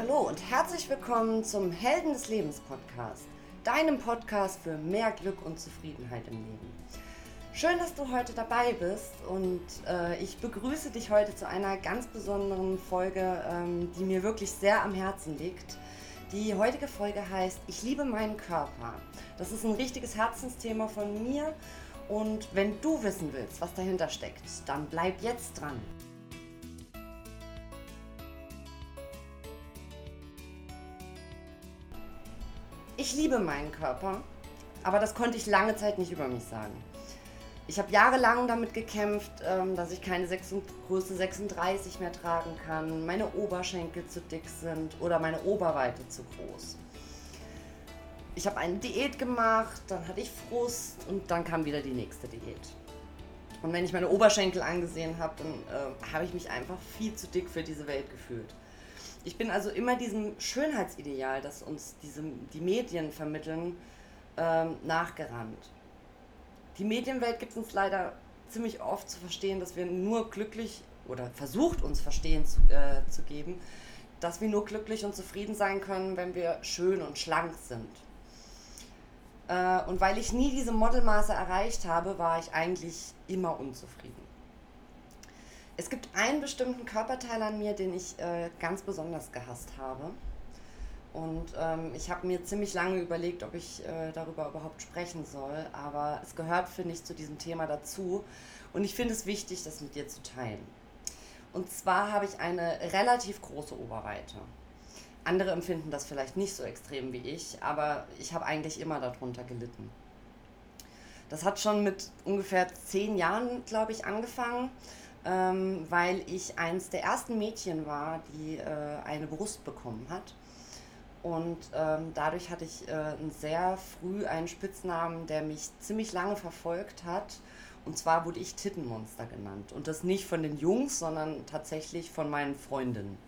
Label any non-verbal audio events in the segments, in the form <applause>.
Hallo und herzlich willkommen zum Helden des Lebens Podcast, deinem Podcast für mehr Glück und Zufriedenheit im Leben. Schön, dass du heute dabei bist und äh, ich begrüße dich heute zu einer ganz besonderen Folge, ähm, die mir wirklich sehr am Herzen liegt. Die heutige Folge heißt Ich liebe meinen Körper. Das ist ein richtiges Herzensthema von mir und wenn du wissen willst, was dahinter steckt, dann bleib jetzt dran. Ich liebe meinen Körper, aber das konnte ich lange Zeit nicht über mich sagen. Ich habe jahrelang damit gekämpft, ähm, dass ich keine Größe 36 mehr tragen kann, meine Oberschenkel zu dick sind oder meine Oberweite zu groß. Ich habe eine Diät gemacht, dann hatte ich Frust und dann kam wieder die nächste Diät. Und wenn ich meine Oberschenkel angesehen habe, dann äh, habe ich mich einfach viel zu dick für diese Welt gefühlt. Ich bin also immer diesem Schönheitsideal, das uns diese, die Medien vermitteln, ähm, nachgerannt. Die Medienwelt gibt uns leider ziemlich oft zu verstehen, dass wir nur glücklich oder versucht uns verstehen zu, äh, zu geben, dass wir nur glücklich und zufrieden sein können, wenn wir schön und schlank sind. Äh, und weil ich nie diese Modelmaße erreicht habe, war ich eigentlich immer unzufrieden. Es gibt einen bestimmten Körperteil an mir, den ich äh, ganz besonders gehasst habe. Und ähm, ich habe mir ziemlich lange überlegt, ob ich äh, darüber überhaupt sprechen soll. Aber es gehört, finde ich, zu diesem Thema dazu. Und ich finde es wichtig, das mit dir zu teilen. Und zwar habe ich eine relativ große Oberweite. Andere empfinden das vielleicht nicht so extrem wie ich, aber ich habe eigentlich immer darunter gelitten. Das hat schon mit ungefähr zehn Jahren, glaube ich, angefangen ähm, weil ich eins der ersten Mädchen war, die äh, eine Brust bekommen hat. Und ähm, dadurch hatte ich äh, sehr früh einen Spitznamen, der mich ziemlich lange verfolgt hat. Und zwar wurde ich Tittenmonster genannt. Und das nicht von den Jungs, sondern tatsächlich von meinen Freundinnen.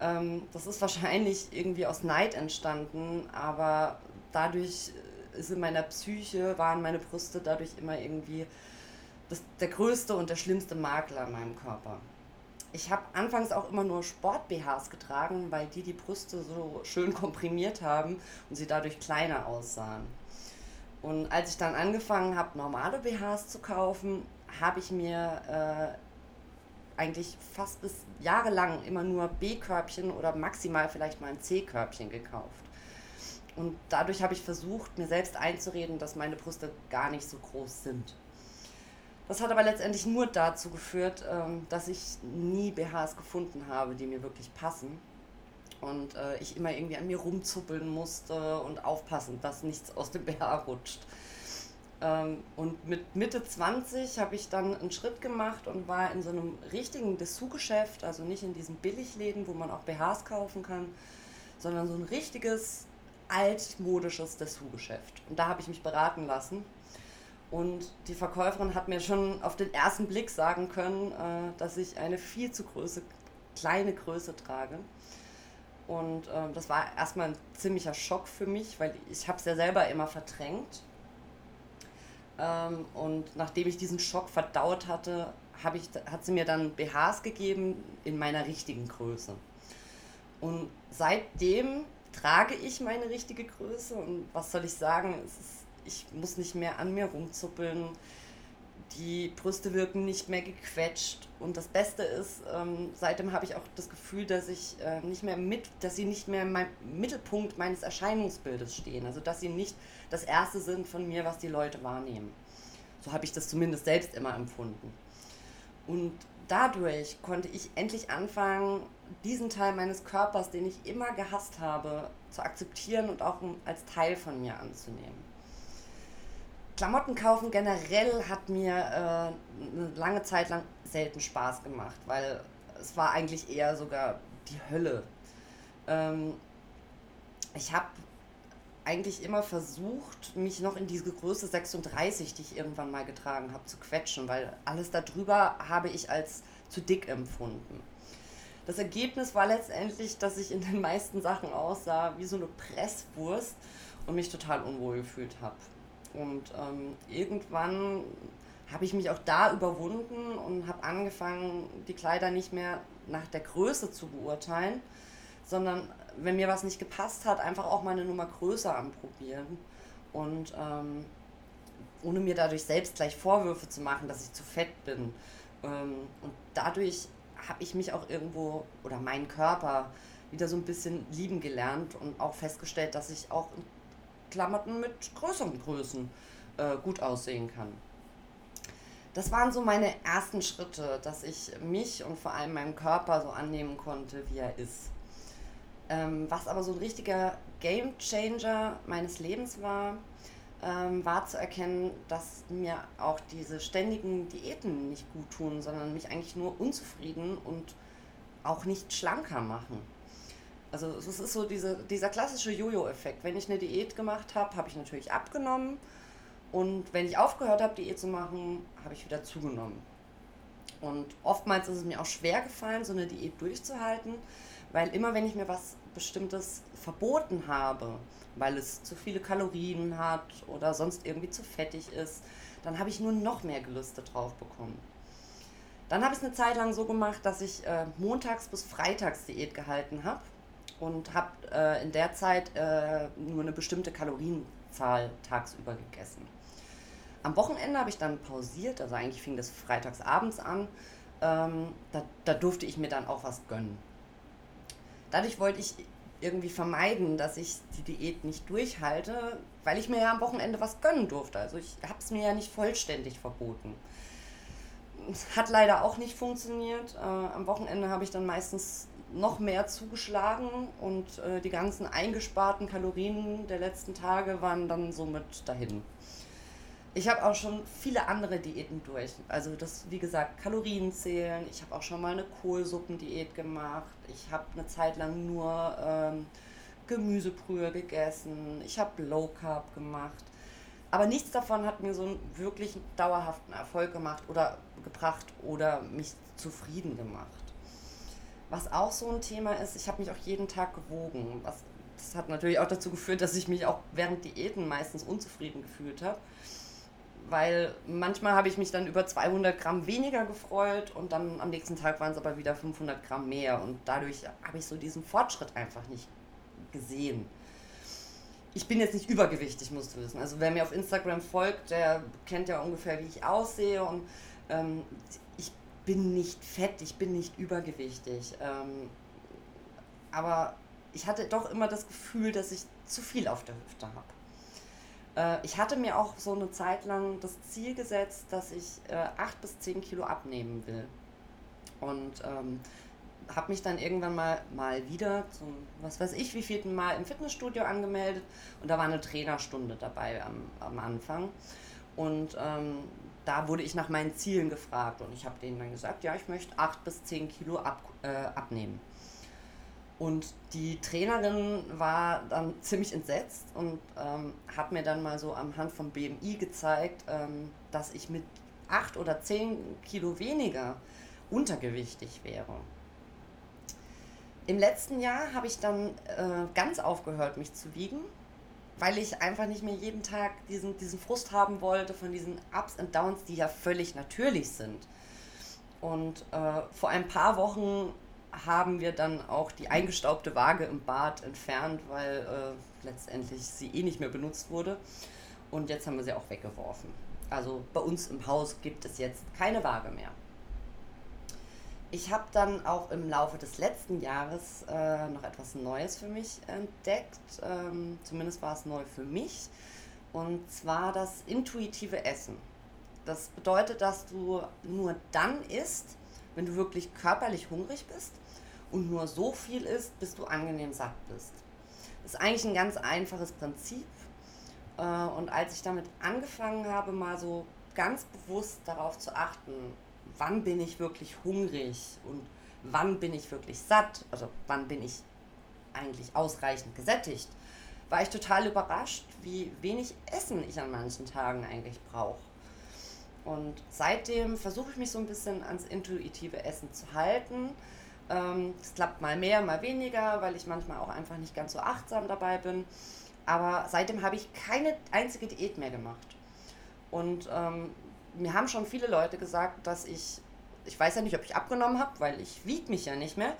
Ähm, das ist wahrscheinlich irgendwie aus Neid entstanden, aber dadurch ist in meiner Psyche, waren meine Brüste dadurch immer irgendwie das, der größte und der schlimmste Makel an meinem Körper. Ich habe anfangs auch immer nur Sport-BHs getragen, weil die die Brüste so schön komprimiert haben und sie dadurch kleiner aussahen. Und als ich dann angefangen habe, normale BHs zu kaufen, habe ich mir äh, eigentlich fast bis jahrelang immer nur B-Körbchen oder maximal vielleicht mal ein C-Körbchen gekauft. Und dadurch habe ich versucht, mir selbst einzureden, dass meine Brüste gar nicht so groß sind. Das hat aber letztendlich nur dazu geführt, ähm, dass ich nie BHs gefunden habe, die mir wirklich passen. Und äh, ich immer irgendwie an mir rumzuppeln musste und aufpassen, dass nichts aus dem BH rutscht. Ähm, und mit Mitte 20 habe ich dann einen Schritt gemacht und war in so einem richtigen Dessous-Geschäft, also nicht in diesen Billigläden, wo man auch BHs kaufen kann, sondern so ein richtiges altmodisches Dessous-Geschäft. Und da habe ich mich beraten lassen und die Verkäuferin hat mir schon auf den ersten Blick sagen können, äh, dass ich eine viel zu große, kleine Größe trage. Und äh, das war erstmal ein ziemlicher Schock für mich, weil ich habe es ja selber immer verdrängt. Ähm, und nachdem ich diesen Schock verdaut hatte, ich, hat sie mir dann BHs gegeben in meiner richtigen Größe. Und seitdem trage ich meine richtige Größe und was soll ich sagen, es ist ich muss nicht mehr an mir rumzuppeln. Die Brüste wirken nicht mehr gequetscht. Und das Beste ist, ähm, seitdem habe ich auch das Gefühl, dass ich äh, nicht mehr mit, dass sie nicht mehr im Mittelpunkt meines Erscheinungsbildes stehen. Also dass sie nicht das Erste sind von mir, was die Leute wahrnehmen. So habe ich das zumindest selbst immer empfunden. Und dadurch konnte ich endlich anfangen, diesen Teil meines Körpers, den ich immer gehasst habe, zu akzeptieren und auch als Teil von mir anzunehmen. Klamotten kaufen generell hat mir äh, eine lange Zeit lang selten Spaß gemacht, weil es war eigentlich eher sogar die Hölle. Ähm, ich habe eigentlich immer versucht, mich noch in diese Größe 36, die ich irgendwann mal getragen habe, zu quetschen, weil alles darüber habe ich als zu dick empfunden. Das Ergebnis war letztendlich, dass ich in den meisten Sachen aussah wie so eine Presswurst und mich total unwohl gefühlt habe. Und ähm, irgendwann habe ich mich auch da überwunden und habe angefangen, die Kleider nicht mehr nach der Größe zu beurteilen, sondern wenn mir was nicht gepasst hat, einfach auch mal eine Nummer größer anprobieren und ähm, ohne mir dadurch selbst gleich Vorwürfe zu machen, dass ich zu fett bin. Ähm, und dadurch habe ich mich auch irgendwo oder meinen Körper wieder so ein bisschen lieben gelernt und auch festgestellt, dass ich auch in Klamotten mit größeren Größen äh, gut aussehen kann. Das waren so meine ersten Schritte, dass ich mich und vor allem meinen Körper so annehmen konnte, wie er ist. Ähm, was aber so ein richtiger Game Changer meines Lebens war, ähm, war zu erkennen, dass mir auch diese ständigen Diäten nicht gut tun, sondern mich eigentlich nur unzufrieden und auch nicht schlanker machen. Also es ist so diese, dieser klassische Jojo-Effekt. Wenn ich eine Diät gemacht habe, habe ich natürlich abgenommen und wenn ich aufgehört habe, Diät zu machen, habe ich wieder zugenommen. Und oftmals ist es mir auch schwer gefallen, so eine Diät durchzuhalten, weil immer wenn ich mir was Bestimmtes verboten habe, weil es zu viele Kalorien hat oder sonst irgendwie zu fettig ist, dann habe ich nur noch mehr Gelüste drauf bekommen. Dann habe ich es eine Zeit lang so gemacht, dass ich äh, montags bis freitags Diät gehalten habe und habe äh, in der Zeit äh, nur eine bestimmte Kalorienzahl tagsüber gegessen. Am Wochenende habe ich dann pausiert, also eigentlich fing das freitags abends an. Ähm, da, da durfte ich mir dann auch was gönnen. Dadurch wollte ich irgendwie vermeiden, dass ich die Diät nicht durchhalte, weil ich mir ja am Wochenende was gönnen durfte. Also ich habe es mir ja nicht vollständig verboten. Hat leider auch nicht funktioniert. Äh, am Wochenende habe ich dann meistens noch mehr zugeschlagen und äh, die ganzen eingesparten Kalorien der letzten Tage waren dann somit dahin. Ich habe auch schon viele andere Diäten durch. Also das, wie gesagt, Kalorien zählen. Ich habe auch schon mal eine Kohlsuppendiät gemacht. Ich habe eine Zeit lang nur ähm, Gemüsebrühe gegessen. Ich habe Low Carb gemacht. Aber nichts davon hat mir so einen wirklich dauerhaften Erfolg gemacht oder gebracht oder mich zufrieden gemacht. Was auch so ein Thema ist, ich habe mich auch jeden Tag gewogen. Was, das hat natürlich auch dazu geführt, dass ich mich auch während Diäten meistens unzufrieden gefühlt habe weil manchmal habe ich mich dann über 200 Gramm weniger gefreut und dann am nächsten Tag waren es aber wieder 500 Gramm mehr und dadurch habe ich so diesen Fortschritt einfach nicht gesehen. Ich bin jetzt nicht übergewichtig, musst du wissen. Also wer mir auf Instagram folgt, der kennt ja ungefähr, wie ich aussehe und ähm, bin nicht fett, ich bin nicht übergewichtig. Ähm, aber ich hatte doch immer das Gefühl, dass ich zu viel auf der Hüfte habe. Äh, ich hatte mir auch so eine Zeit lang das Ziel gesetzt, dass ich äh, 8 bis 10 Kilo abnehmen will. Und ähm, habe mich dann irgendwann mal, mal wieder zum, was weiß ich, wie vierten Mal im Fitnessstudio angemeldet und da war eine Trainerstunde dabei am, am Anfang. Und ähm, da wurde ich nach meinen Zielen gefragt und ich habe denen dann gesagt, ja, ich möchte 8 bis 10 Kilo ab, äh, abnehmen. Und die Trainerin war dann ziemlich entsetzt und ähm, hat mir dann mal so am Hand vom BMI gezeigt, ähm, dass ich mit 8 oder 10 Kilo weniger untergewichtig wäre. Im letzten Jahr habe ich dann äh, ganz aufgehört, mich zu wiegen, weil ich einfach nicht mehr jeden Tag diesen, diesen Frust haben wollte von diesen Ups und Downs, die ja völlig natürlich sind. Und äh, vor ein paar Wochen haben wir dann auch die eingestaubte Waage im Bad entfernt, weil äh, letztendlich sie eh nicht mehr benutzt wurde. Und jetzt haben wir sie auch weggeworfen. Also bei uns im Haus gibt es jetzt keine Waage mehr. Ich habe dann auch im Laufe des letzten Jahres äh, noch etwas Neues für mich entdeckt. Ähm, zumindest war es neu für mich. Und zwar das intuitive Essen. Das bedeutet, dass du nur dann isst, wenn du wirklich körperlich hungrig bist und nur so viel isst, bis du angenehm satt bist. Das ist eigentlich ein ganz einfaches Prinzip. Äh, und als ich damit angefangen habe, mal so ganz bewusst darauf zu achten, wann bin ich wirklich hungrig und wann bin ich wirklich satt, also wann bin ich eigentlich ausreichend gesättigt, war ich total überrascht, wie wenig Essen ich an manchen Tagen eigentlich brauche. Und seitdem versuche ich mich so ein bisschen ans intuitive Essen zu halten ähm, es klappt mal mehr, mal weniger, weil ich manchmal auch einfach nicht ganz so achtsam dabei bin. Aber seitdem habe ich keine einzige Diät mehr gemacht. Und ähm, mir haben schon viele Leute gesagt, dass ich, ich weiß ja nicht, ob ich abgenommen habe, weil ich wiege mich ja nicht mehr,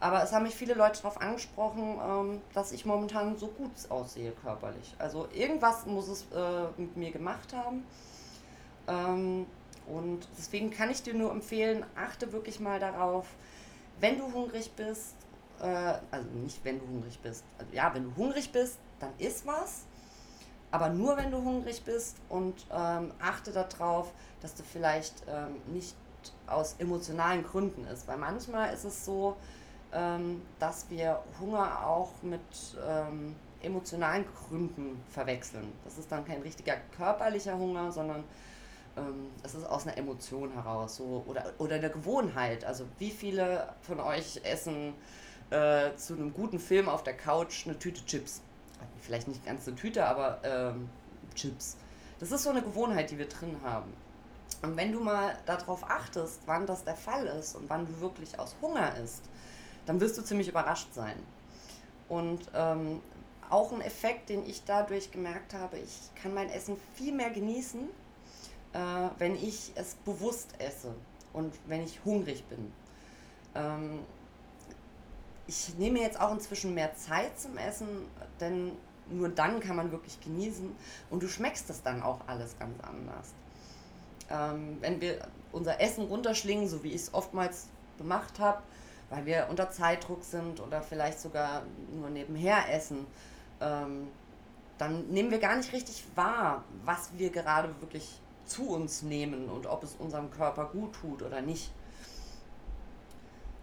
Aber es haben mich viele Leute darauf angesprochen, ähm, dass ich momentan so gut aussehe körperlich. Also irgendwas muss es äh, mit mir gemacht haben. Ähm, und deswegen kann ich dir nur empfehlen, achte wirklich mal darauf, wenn du hungrig bist, äh, also nicht wenn du hungrig bist, also ja, wenn du hungrig bist, dann isst was, aber nur wenn du hungrig bist und ähm, achte darauf, dass du vielleicht ähm, nicht aus emotionalen Gründen isst, weil manchmal ist es so, ähm, dass wir Hunger auch mit ähm, emotionalen Gründen verwechseln. Das ist dann kein richtiger körperlicher Hunger, sondern ähm, es ist aus einer Emotion heraus so, oder, oder einer Gewohnheit. Also wie viele von euch essen äh, zu einem guten Film auf der Couch eine Tüte Chips? Vielleicht nicht ganz eine Tüte, aber ähm, Chips. Das ist so eine Gewohnheit, die wir drin haben. Und wenn du mal darauf achtest, wann das der Fall ist und wann du wirklich aus Hunger isst, dann wirst du ziemlich überrascht sein. Und ähm, auch ein Effekt, den ich dadurch gemerkt habe, ich kann mein Essen viel mehr genießen, äh, wenn ich es bewusst esse und wenn ich hungrig bin. Ähm, ich nehme jetzt auch inzwischen mehr Zeit zum Essen, denn nur dann kann man wirklich genießen und du schmeckst das dann auch alles ganz anders. Ähm, wenn wir unser Essen runterschlingen, so wie ich es oftmals gemacht habe, weil wir unter Zeitdruck sind oder vielleicht sogar nur nebenher essen, ähm, dann nehmen wir gar nicht richtig wahr, was wir gerade wirklich zu uns nehmen und ob es unserem Körper gut tut oder nicht.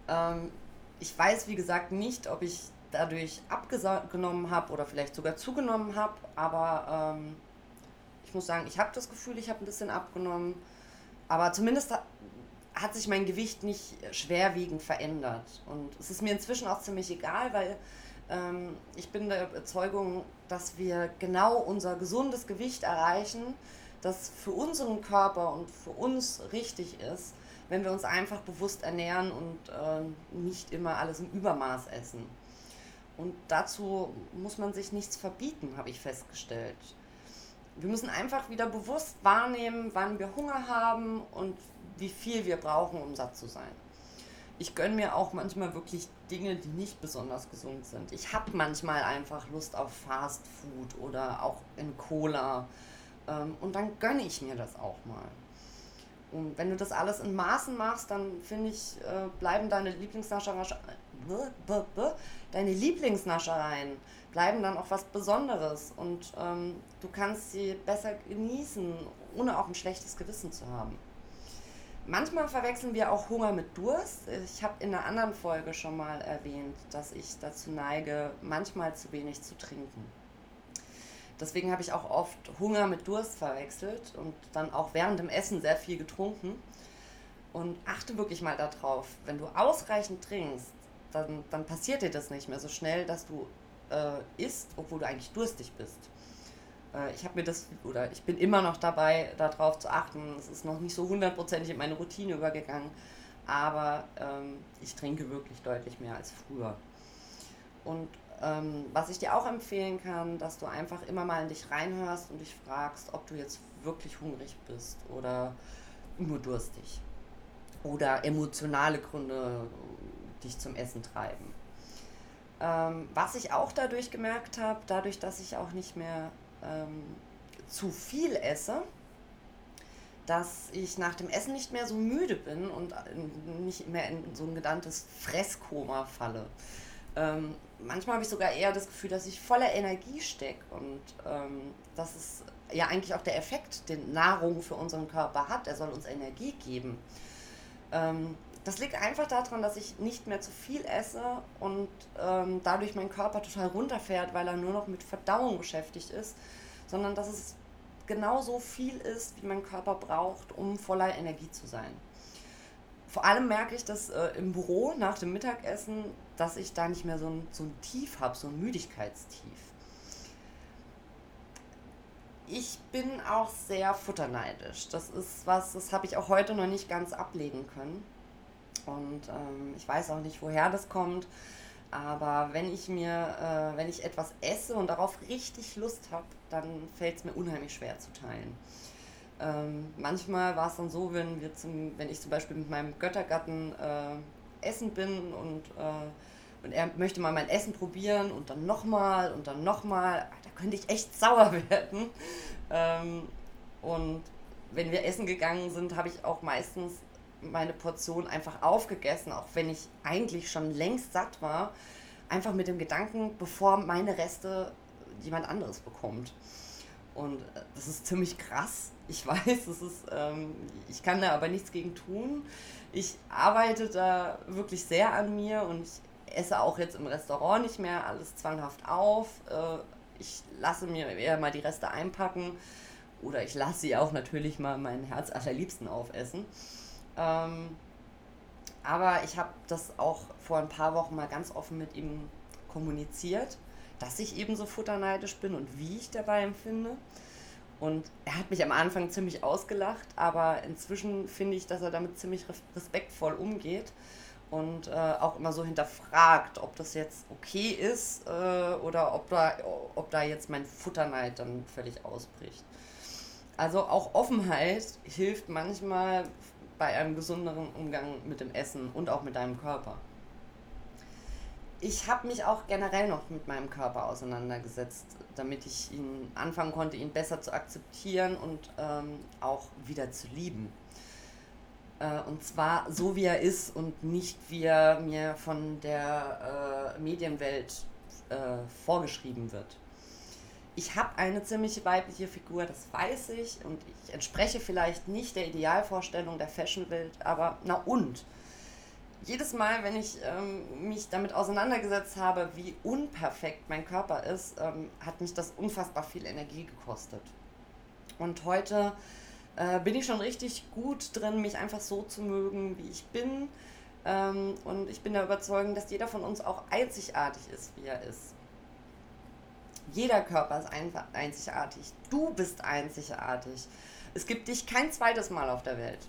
Ähm, ich weiß, wie gesagt, nicht, ob ich dadurch abgenommen habe oder vielleicht sogar zugenommen habe, aber ähm, ich muss sagen, ich habe das Gefühl, ich habe ein bisschen abgenommen, aber zumindest hat sich mein Gewicht nicht schwerwiegend verändert. Und es ist mir inzwischen auch ziemlich egal, weil ähm, ich bin der Überzeugung, dass wir genau unser gesundes Gewicht erreichen, das für unseren Körper und für uns richtig ist, wenn wir uns einfach bewusst ernähren und äh, nicht immer alles im Übermaß essen. Und dazu muss man sich nichts verbieten, habe ich festgestellt. Wir müssen einfach wieder bewusst wahrnehmen, wann wir Hunger haben und wie viel wir brauchen, um satt zu sein. Ich gönne mir auch manchmal wirklich Dinge, die nicht besonders gesund sind. Ich habe manchmal einfach Lust auf Fast Food oder auch in Cola. Ähm, und dann gönne ich mir das auch mal. Und wenn du das alles in Maßen machst, dann finde ich, äh, bleiben deine Lieblingsnaschereien, deine Lieblingsnaschereien bleiben dann auch was Besonderes und ähm, du kannst sie besser genießen, ohne auch ein schlechtes Gewissen zu haben. Manchmal verwechseln wir auch Hunger mit Durst. Ich habe in einer anderen Folge schon mal erwähnt, dass ich dazu neige, manchmal zu wenig zu trinken. Deswegen habe ich auch oft Hunger mit Durst verwechselt und dann auch während dem Essen sehr viel getrunken. Und achte wirklich mal darauf, wenn du ausreichend trinkst, dann, dann passiert dir das nicht mehr so schnell, dass du äh, isst, obwohl du eigentlich durstig bist. Äh, ich habe mir das, oder ich bin immer noch dabei, darauf zu achten. Es ist noch nicht so hundertprozentig in meine Routine übergegangen, aber ähm, ich trinke wirklich deutlich mehr als früher. Und ähm, was ich dir auch empfehlen kann, dass du einfach immer mal in dich reinhörst und dich fragst, ob du jetzt wirklich hungrig bist oder nur durstig. Oder emotionale Gründe dich zum Essen treiben. Ähm, was ich auch dadurch gemerkt habe, dadurch, dass ich auch nicht mehr ähm, zu viel esse, dass ich nach dem Essen nicht mehr so müde bin und nicht mehr in so ein genanntes Fresskoma falle. Ähm, manchmal habe ich sogar eher das Gefühl, dass ich voller Energie stecke und ähm, das ist ja eigentlich auch der Effekt, den Nahrung für unseren Körper hat. Er soll uns Energie geben. Ähm, das liegt einfach daran, dass ich nicht mehr zu viel esse und ähm, dadurch mein Körper total runterfährt, weil er nur noch mit Verdauung beschäftigt ist, sondern dass es genauso viel ist, wie mein Körper braucht, um voller Energie zu sein. Vor allem merke ich das äh, im Büro nach dem Mittagessen, dass ich da nicht mehr so ein, so ein Tief habe, so ein Müdigkeitstief. Ich bin auch sehr futterneidisch. Das ist was, das habe ich auch heute noch nicht ganz ablegen können. Und ähm, ich weiß auch nicht, woher das kommt. Aber wenn ich mir, äh, wenn ich etwas esse und darauf richtig Lust habe, dann fällt es mir unheimlich schwer zu teilen. Ähm, manchmal war es dann so, wenn, wir zum, wenn ich zum Beispiel mit meinem Göttergatten äh, Essen bin und, äh, und er möchte mal mein Essen probieren und dann nochmal und dann nochmal, da könnte ich echt sauer <laughs> werden. Ähm, und wenn wir essen gegangen sind, habe ich auch meistens meine Portion einfach aufgegessen, auch wenn ich eigentlich schon längst satt war. Einfach mit dem Gedanken, bevor meine Reste jemand anderes bekommt. Und äh, das ist ziemlich krass. Ich <laughs> weiß, das ist, ähm, ich kann da aber nichts gegen tun. Ich arbeite da wirklich sehr an mir und ich esse auch jetzt im Restaurant nicht mehr alles zwanghaft auf. Äh, ich lasse mir eher mal die Reste einpacken oder ich lasse sie auch natürlich mal mein Herz allerliebsten aufessen. Ähm, aber ich habe das auch vor ein paar Wochen mal ganz offen mit ihm kommuniziert dass ich eben so futterneidisch bin und wie ich dabei empfinde. Und er hat mich am Anfang ziemlich ausgelacht, aber inzwischen finde ich, dass er damit ziemlich respektvoll umgeht und äh, auch immer so hinterfragt, ob das jetzt okay ist äh, oder ob da, ob da jetzt mein Futterneid dann völlig ausbricht. Also auch Offenheit hilft manchmal bei einem gesünderen Umgang mit dem Essen und auch mit deinem Körper ich habe mich auch generell noch mit meinem Körper auseinandergesetzt, damit ich ihn anfangen konnte, ihn besser zu akzeptieren und ähm, auch wieder zu lieben. Äh, und zwar so, wie er ist und nicht, wie er mir von der äh, Medienwelt äh, vorgeschrieben wird. Ich habe eine ziemlich weibliche Figur, das weiß ich, und ich entspreche vielleicht nicht der Idealvorstellung der Fashionwelt, aber na und? Jedes Mal, wenn ich ähm, mich damit auseinandergesetzt habe, wie unperfekt mein Körper ist, ähm, hat mich das unfassbar viel Energie gekostet. Und heute äh, bin ich schon richtig gut drin, mich einfach so zu mögen, wie ich bin. Ähm, und ich bin der Überzeugung, dass jeder von uns auch einzigartig ist, wie er ist. Jeder Körper ist einzigartig. Du bist einzigartig. Es gibt dich kein zweites Mal auf der Welt.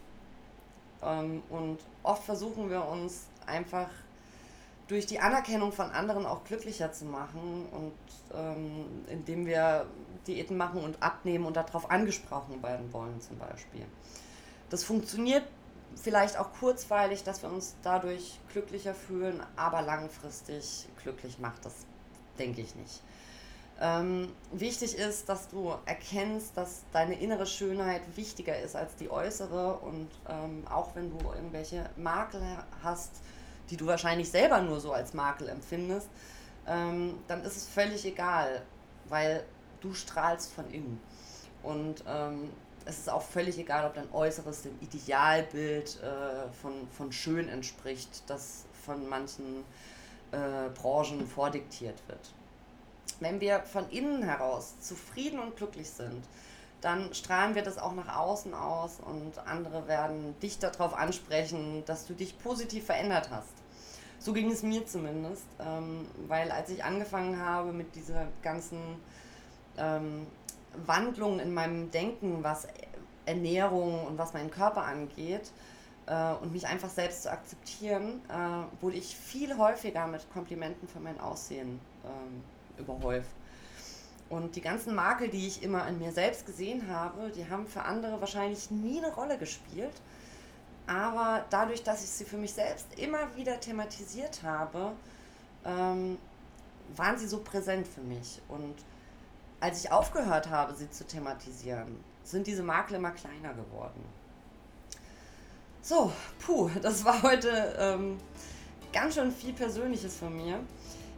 Ähm, und oft versuchen wir uns einfach durch die Anerkennung von anderen auch glücklicher zu machen und ähm, indem wir Diäten machen und abnehmen und darauf angesprochen werden wollen zum Beispiel. Das funktioniert vielleicht auch kurzweilig, dass wir uns dadurch glücklicher fühlen, aber langfristig glücklich macht das, denke ich nicht. Ähm, wichtig ist, dass du erkennst, dass deine innere Schönheit wichtiger ist als die äußere und ähm, auch wenn du irgendwelche Makel hast, die du wahrscheinlich selber nur so als Makel empfindest, ähm, dann ist es völlig egal, weil du strahlst von innen. Und ähm, es ist auch völlig egal, ob dein Äußeres dem Idealbild äh, von, von schön entspricht, das von manchen äh, Branchen vordiktiert wird wenn wir von innen heraus zufrieden und glücklich sind, dann strahlen wir das auch nach außen aus und andere werden dich darauf ansprechen, dass du dich positiv verändert hast. So ging es mir zumindest, ähm, weil als ich angefangen habe mit dieser ganzen ähm, Wandlung in meinem Denken, was Ernährung und was meinen Körper angeht, äh, und mich einfach selbst zu akzeptieren, äh, wurde ich viel häufiger mit Komplimenten für mein Aussehen ähm, überhäuft. Und die ganzen Makel, die ich immer an mir selbst gesehen habe, die haben für andere wahrscheinlich nie eine Rolle gespielt. Aber dadurch, dass ich sie für mich selbst immer wieder thematisiert habe, ähm, waren sie so präsent für mich. Und als ich aufgehört habe, sie zu thematisieren, sind diese Makel immer kleiner geworden. So, puh, das war heute ähm, ganz schön viel Persönliches von mir.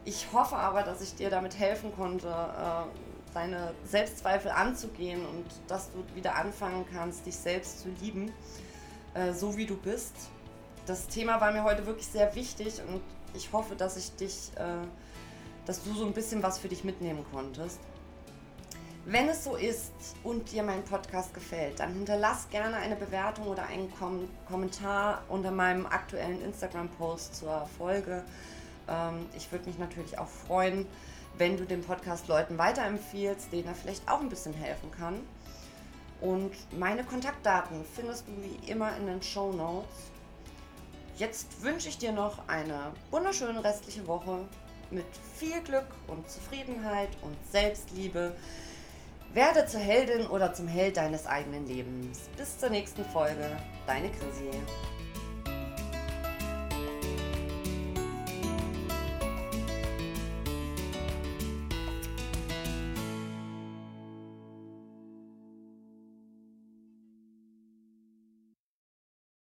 Ich hoffe aber, dass ich dir damit helfen konnte, äh, deine Selbstzweifel anzugehen und dass du wieder anfangen kannst, dich selbst zu lieben, äh, so wie du bist. Das Thema war mir heute wirklich sehr wichtig und ich hoffe, dass ich dich, äh, dass du so ein bisschen was für dich mitnehmen konntest. Wenn es so ist und dir mein Podcast gefällt, dann hinterlass gerne eine Bewertung oder einen Kom Kommentar unter meinem aktuellen Instagram-Post zur Folge. Ähm, ich würde mich natürlich auch freuen, wenn du den Podcast Leuten weiterempfiehlst, denen er vielleicht auch ein bisschen helfen kann. Und meine Kontaktdaten findest du wie immer in den Show Notes. Jetzt wünsche ich dir noch eine wunderschöne restliche Woche mit viel Glück und Zufriedenheit und Selbstliebe. Werde zur Heldin oder zum Held deines eigenen Lebens. Bis zur nächsten Folge. Deine Chrissy.